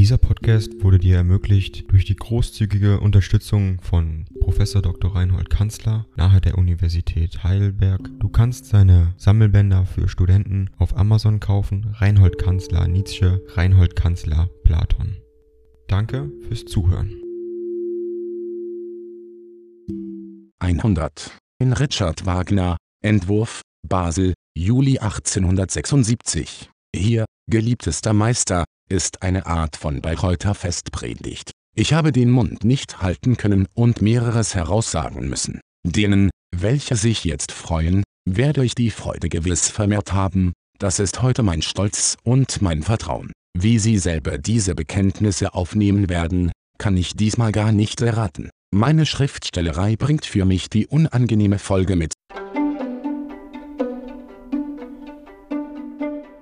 Dieser Podcast wurde dir ermöglicht durch die großzügige Unterstützung von Professor Dr. Reinhold Kanzler nahe der Universität Heidelberg. Du kannst seine Sammelbänder für Studenten auf Amazon kaufen. Reinhold Kanzler Nietzsche, Reinhold Kanzler Platon. Danke fürs Zuhören. 100. In Richard Wagner, Entwurf, Basel, Juli 1876. Hier, geliebtester Meister, ist eine Art von Bayreuther Festpredigt. Ich habe den Mund nicht halten können und mehreres heraussagen müssen. Denen, welche sich jetzt freuen, werde ich die Freude gewiss vermehrt haben, das ist heute mein Stolz und mein Vertrauen. Wie Sie selber diese Bekenntnisse aufnehmen werden, kann ich diesmal gar nicht erraten. Meine Schriftstellerei bringt für mich die unangenehme Folge mit.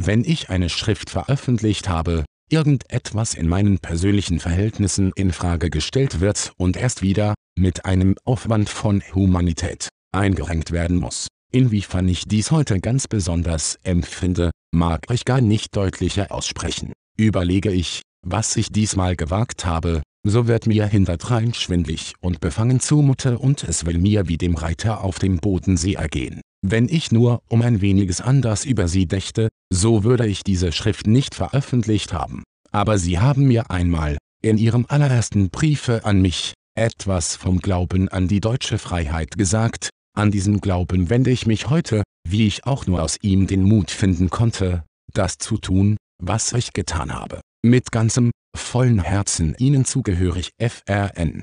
wenn ich eine Schrift veröffentlicht habe, irgendetwas in meinen persönlichen Verhältnissen in Frage gestellt wird und erst wieder, mit einem Aufwand von Humanität, eingerenkt werden muss. Inwiefern ich dies heute ganz besonders empfinde, mag ich gar nicht deutlicher aussprechen. Überlege ich, was ich diesmal gewagt habe, so wird mir hinterdrein schwindlig und befangen zumute und es will mir wie dem Reiter auf dem Bodensee ergehen. Wenn ich nur um ein weniges anders über sie dächte, so würde ich diese Schrift nicht veröffentlicht haben. Aber sie haben mir einmal, in ihrem allerersten Briefe an mich, etwas vom Glauben an die deutsche Freiheit gesagt, an diesen Glauben wende ich mich heute, wie ich auch nur aus ihm den Mut finden konnte, das zu tun, was ich getan habe. Mit ganzem, vollen Herzen Ihnen zugehörig FRN.